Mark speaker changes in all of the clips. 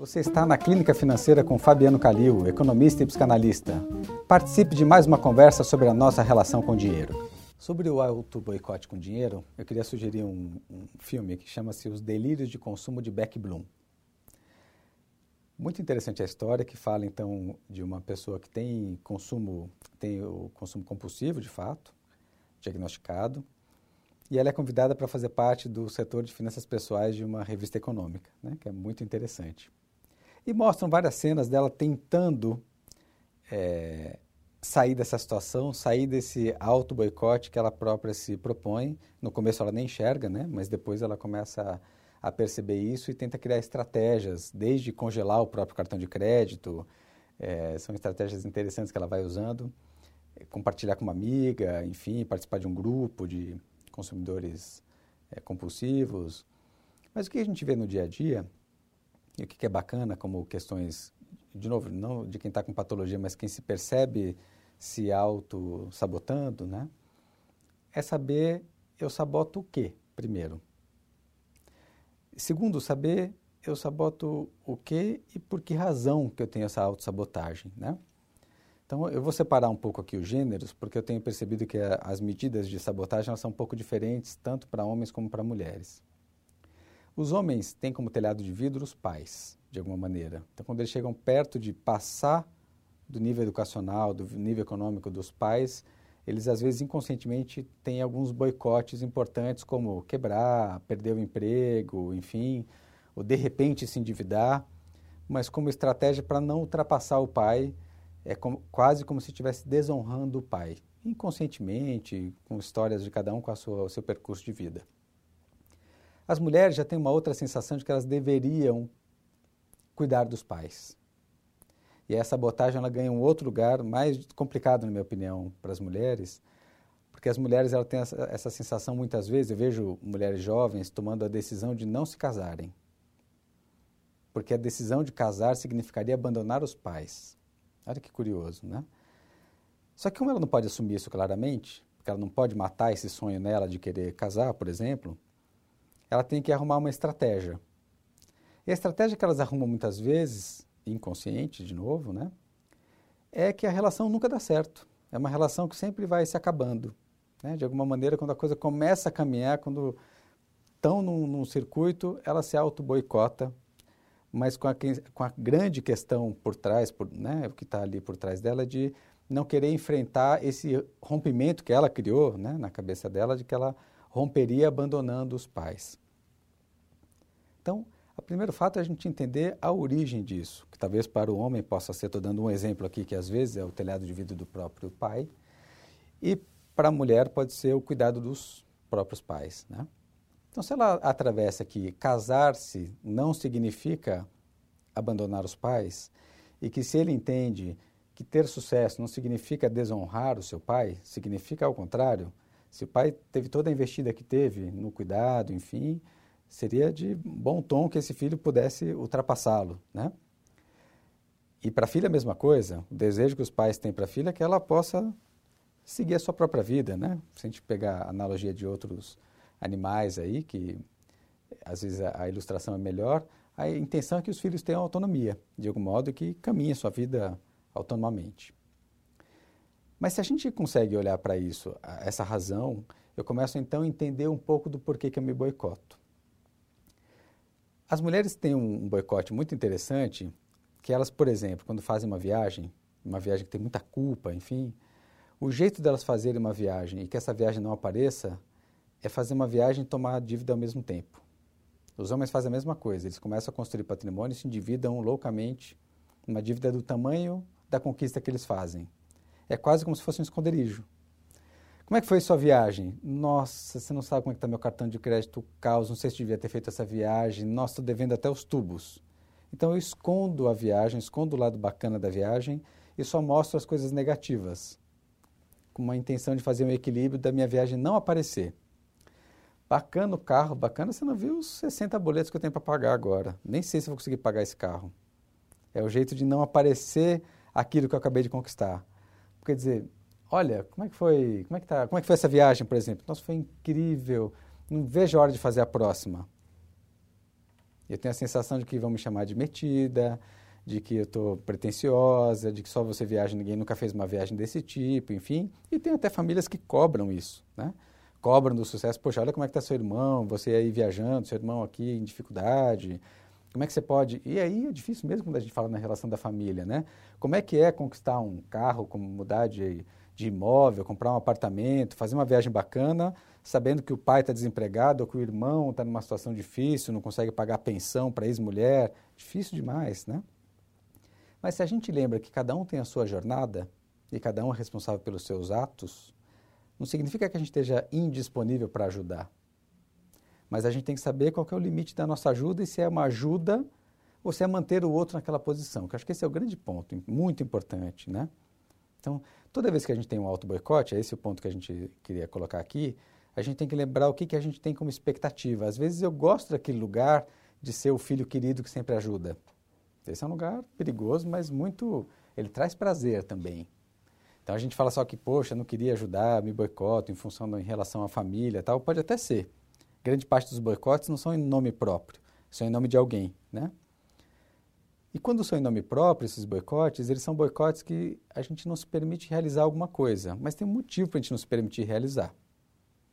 Speaker 1: Você está na Clínica Financeira com Fabiano Calil, economista e psicanalista. Participe de mais uma conversa sobre a nossa relação com o dinheiro. Sobre o auto boicote com dinheiro, eu queria sugerir um, um filme que chama-se Os Delírios de Consumo de Beck Bloom. Muito interessante a história que fala então de uma pessoa que tem consumo, tem o consumo compulsivo de fato, diagnosticado, e ela é convidada para fazer parte do setor de finanças pessoais de uma revista econômica, né, que é muito interessante. E mostram várias cenas dela tentando é, sair dessa situação, sair desse auto-boicote que ela própria se propõe. No começo ela nem enxerga, né, mas depois ela começa a, a perceber isso e tenta criar estratégias, desde congelar o próprio cartão de crédito, é, são estratégias interessantes que ela vai usando, compartilhar com uma amiga, enfim, participar de um grupo de consumidores é, compulsivos. Mas o que a gente vê no dia a dia, e o que é bacana como questões, de novo, não de quem está com patologia, mas quem se percebe se auto-sabotando, né? É saber eu saboto o quê, primeiro. Segundo, saber eu saboto o quê e por que razão que eu tenho essa autossabotagem, né? Então, eu vou separar um pouco aqui os gêneros, porque eu tenho percebido que a, as medidas de sabotagem são um pouco diferentes, tanto para homens como para mulheres. Os homens têm como telhado de vidro os pais, de alguma maneira. Então, quando eles chegam perto de passar do nível educacional, do nível econômico dos pais, eles às vezes inconscientemente têm alguns boicotes importantes, como quebrar, perder o emprego, enfim, ou de repente se endividar, mas como estratégia para não ultrapassar o pai é como, quase como se estivesse desonrando o pai, inconscientemente, com histórias de cada um com a sua, o seu percurso de vida. As mulheres já têm uma outra sensação de que elas deveriam cuidar dos pais. E essa sabotagem ela ganha um outro lugar mais complicado, na minha opinião, para as mulheres, porque as mulheres ela têm essa, essa sensação muitas vezes, eu vejo mulheres jovens tomando a decisão de não se casarem. Porque a decisão de casar significaria abandonar os pais. Olha que curioso, né? Só que como ela não pode assumir isso claramente, porque ela não pode matar esse sonho nela de querer casar, por exemplo, ela tem que arrumar uma estratégia. E a estratégia que elas arrumam muitas vezes, inconsciente de novo, né? É que a relação nunca dá certo. É uma relação que sempre vai se acabando. Né? De alguma maneira, quando a coisa começa a caminhar, quando estão num, num circuito, ela se auto-boicota mas com a, com a grande questão por trás, por, né, o que está ali por trás dela, de não querer enfrentar esse rompimento que ela criou né, na cabeça dela, de que ela romperia abandonando os pais. Então, o primeiro fato é a gente entender a origem disso, que talvez para o homem possa ser, estou dando um exemplo aqui, que às vezes é o telhado de vidro do próprio pai, e para a mulher pode ser o cuidado dos próprios pais. Né? Então, se ela atravessa que casar-se não significa abandonar os pais, e que se ele entende que ter sucesso não significa desonrar o seu pai, significa ao contrário, se o pai teve toda a investida que teve no cuidado, enfim, seria de bom tom que esse filho pudesse ultrapassá-lo, né? E para a filha a mesma coisa, o desejo que os pais têm para a filha é que ela possa seguir a sua própria vida, né? Se a gente pegar a analogia de outros animais aí, que às vezes a, a ilustração é melhor, a intenção é que os filhos tenham autonomia, de algum modo que caminhem a sua vida autonomamente. Mas se a gente consegue olhar para isso, essa razão, eu começo então a entender um pouco do porquê que eu me boicoto. As mulheres têm um, boicote muito interessante, que elas, por exemplo, quando fazem uma viagem, uma viagem que tem muita culpa, enfim, o jeito delas fazerem uma viagem e que essa viagem não apareça é fazer uma viagem e tomar dívida ao mesmo tempo. Os homens fazem a mesma coisa, eles começam a construir patrimônio e se endividam loucamente, uma dívida do tamanho da conquista que eles fazem. É quase como se fosse um esconderijo. Como é que foi sua viagem? Nossa, você não sabe como é que está meu cartão de crédito, caos, não sei se devia ter feito essa viagem, nossa, estou devendo até os tubos. Então eu escondo a viagem, escondo o lado bacana da viagem e só mostro as coisas negativas, com uma intenção de fazer um equilíbrio da minha viagem não aparecer. Bacana o carro, bacana, você não viu os 60 boletos que eu tenho para pagar agora. Nem sei se vou conseguir pagar esse carro. É o jeito de não aparecer aquilo que eu acabei de conquistar. Quer dizer, olha, como é que foi, como é que tá, como é que foi essa viagem, por exemplo? Nossa, foi incrível. Não vejo a hora de fazer a próxima. Eu tenho a sensação de que vão me chamar de metida, de que eu estou pretensiosa, de que só você viaja, ninguém nunca fez uma viagem desse tipo, enfim. E tem até famílias que cobram isso, né? Cobram do sucesso. Poxa, olha como é que está seu irmão, você aí viajando, seu irmão aqui em dificuldade. Como é que você pode... E aí é difícil mesmo quando a gente fala na relação da família, né? Como é que é conquistar um carro, como mudar de, de imóvel, comprar um apartamento, fazer uma viagem bacana, sabendo que o pai está desempregado ou que o irmão está numa situação difícil, não consegue pagar pensão para ex-mulher. Difícil demais, né? Mas se a gente lembra que cada um tem a sua jornada e cada um é responsável pelos seus atos, não significa que a gente esteja indisponível para ajudar. Mas a gente tem que saber qual que é o limite da nossa ajuda e se é uma ajuda ou se é manter o outro naquela posição, que acho que esse é o grande ponto, muito importante, né? Então, toda vez que a gente tem um auto-boicote, é esse o ponto que a gente queria colocar aqui, a gente tem que lembrar o que, que a gente tem como expectativa. Às vezes eu gosto daquele lugar de ser o filho querido que sempre ajuda. Esse é um lugar perigoso, mas muito. Ele traz prazer também. Então a gente fala só que, poxa, não queria ajudar, me boicoto em função em relação à família tal. Pode até ser. Grande parte dos boicotes não são em nome próprio, são em nome de alguém, né? E quando são em nome próprio, esses boicotes, eles são boicotes que a gente não se permite realizar alguma coisa, mas tem um motivo para a gente não se permitir realizar.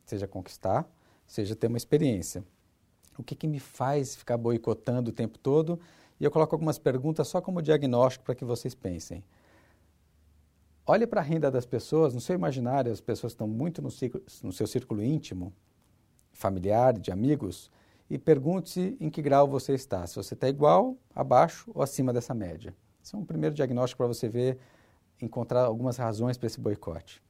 Speaker 1: Seja conquistar, seja ter uma experiência. O que, que me faz ficar boicotando o tempo todo e eu coloco algumas perguntas só como diagnóstico para que vocês pensem. Olhe para a renda das pessoas, no seu imaginário, as pessoas estão muito no, ciclo, no seu círculo íntimo, familiar, de amigos, e pergunte-se em que grau você está. Se você está igual, abaixo ou acima dessa média. Esse é um primeiro diagnóstico para você ver, encontrar algumas razões para esse boicote.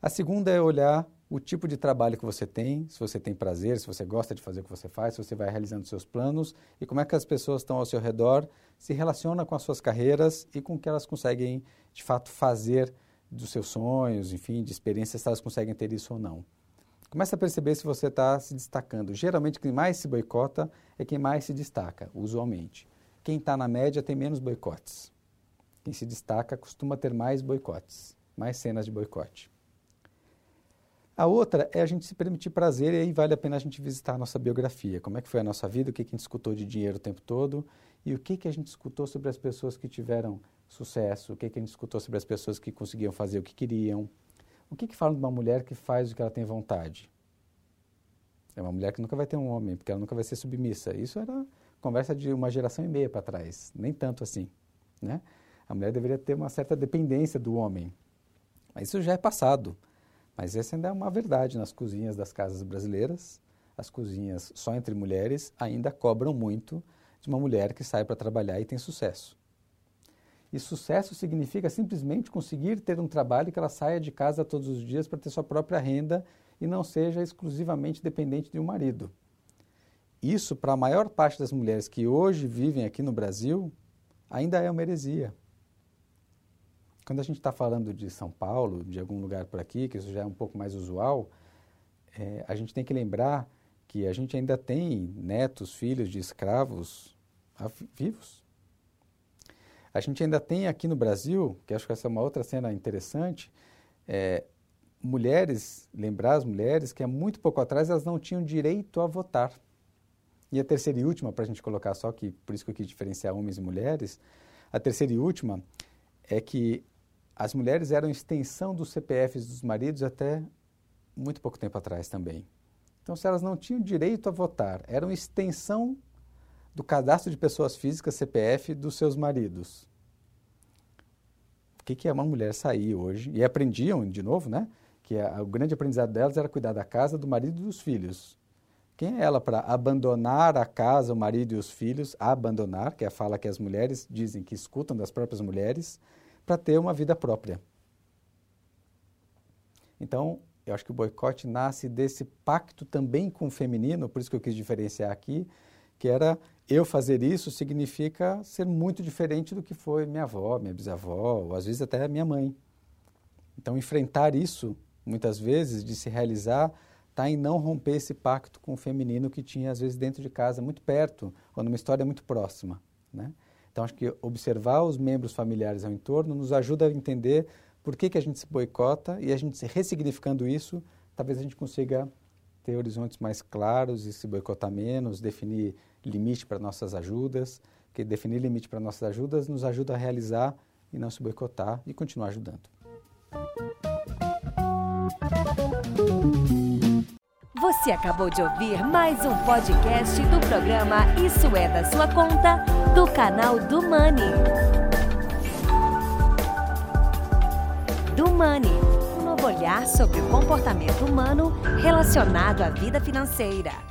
Speaker 1: A segunda é olhar o tipo de trabalho que você tem, se você tem prazer, se você gosta de fazer o que você faz, se você vai realizando seus planos e como é que as pessoas estão ao seu redor se relacionam com as suas carreiras e com o que elas conseguem, de fato, fazer dos seus sonhos, enfim, de experiências, se elas conseguem ter isso ou não. Começa a perceber se você está se destacando. Geralmente, quem mais se boicota é quem mais se destaca, usualmente. Quem está na média tem menos boicotes. Quem se destaca costuma ter mais boicotes, mais cenas de boicote. A outra é a gente se permitir prazer e aí vale a pena a gente visitar a nossa biografia. Como é que foi a nossa vida, o que, que a gente escutou de dinheiro o tempo todo e o que, que a gente escutou sobre as pessoas que tiveram sucesso, o que, que a gente escutou sobre as pessoas que conseguiam fazer o que queriam. O que, que falam de uma mulher que faz o que ela tem vontade? É uma mulher que nunca vai ter um homem, porque ela nunca vai ser submissa. Isso era conversa de uma geração e meia para trás, nem tanto assim. Né? A mulher deveria ter uma certa dependência do homem. Mas isso já é passado. Mas essa ainda é uma verdade nas cozinhas das casas brasileiras. As cozinhas só entre mulheres ainda cobram muito de uma mulher que sai para trabalhar e tem sucesso. E sucesso significa simplesmente conseguir ter um trabalho que ela saia de casa todos os dias para ter sua própria renda e não seja exclusivamente dependente de um marido. Isso, para a maior parte das mulheres que hoje vivem aqui no Brasil, ainda é uma heresia. Quando a gente está falando de São Paulo, de algum lugar por aqui, que isso já é um pouco mais usual, é, a gente tem que lembrar que a gente ainda tem netos, filhos de escravos vivos. A gente ainda tem aqui no Brasil, que acho que essa é uma outra cena interessante, é, mulheres, lembrar as mulheres que há muito pouco atrás elas não tinham direito a votar. E a terceira e última, para a gente colocar só que, por isso que eu quis diferenciar homens e mulheres, a terceira e última é que as mulheres eram extensão dos CPFs dos maridos até muito pouco tempo atrás também. Então, se elas não tinham direito a votar, eram extensão do cadastro de pessoas físicas CPF dos seus maridos. O que, que é uma mulher sair hoje? E aprendiam, de novo, né? Que a, o grande aprendizado delas era cuidar da casa, do marido e dos filhos. Quem é ela para abandonar a casa, o marido e os filhos? Abandonar, que é a fala que as mulheres dizem que escutam das próprias mulheres para ter uma vida própria. Então, eu acho que o boicote nasce desse pacto também com o feminino, por isso que eu quis diferenciar aqui, que era eu fazer isso significa ser muito diferente do que foi minha avó, minha bisavó, ou às vezes até minha mãe. Então, enfrentar isso, muitas vezes, de se realizar, está em não romper esse pacto com o feminino que tinha, às vezes, dentro de casa, muito perto, ou numa história muito próxima. Né? Então, acho que observar os membros familiares ao entorno nos ajuda a entender por que, que a gente se boicota e a gente ressignificando isso, talvez a gente consiga ter horizontes mais claros e se boicotar menos, definir limite para nossas ajudas, que definir limite para nossas ajudas nos ajuda a realizar e não se boicotar e continuar ajudando.
Speaker 2: Você acabou de ouvir mais um podcast do programa Isso é da sua conta, do canal do Money. Do Money, um novo olhar sobre o comportamento humano relacionado à vida financeira.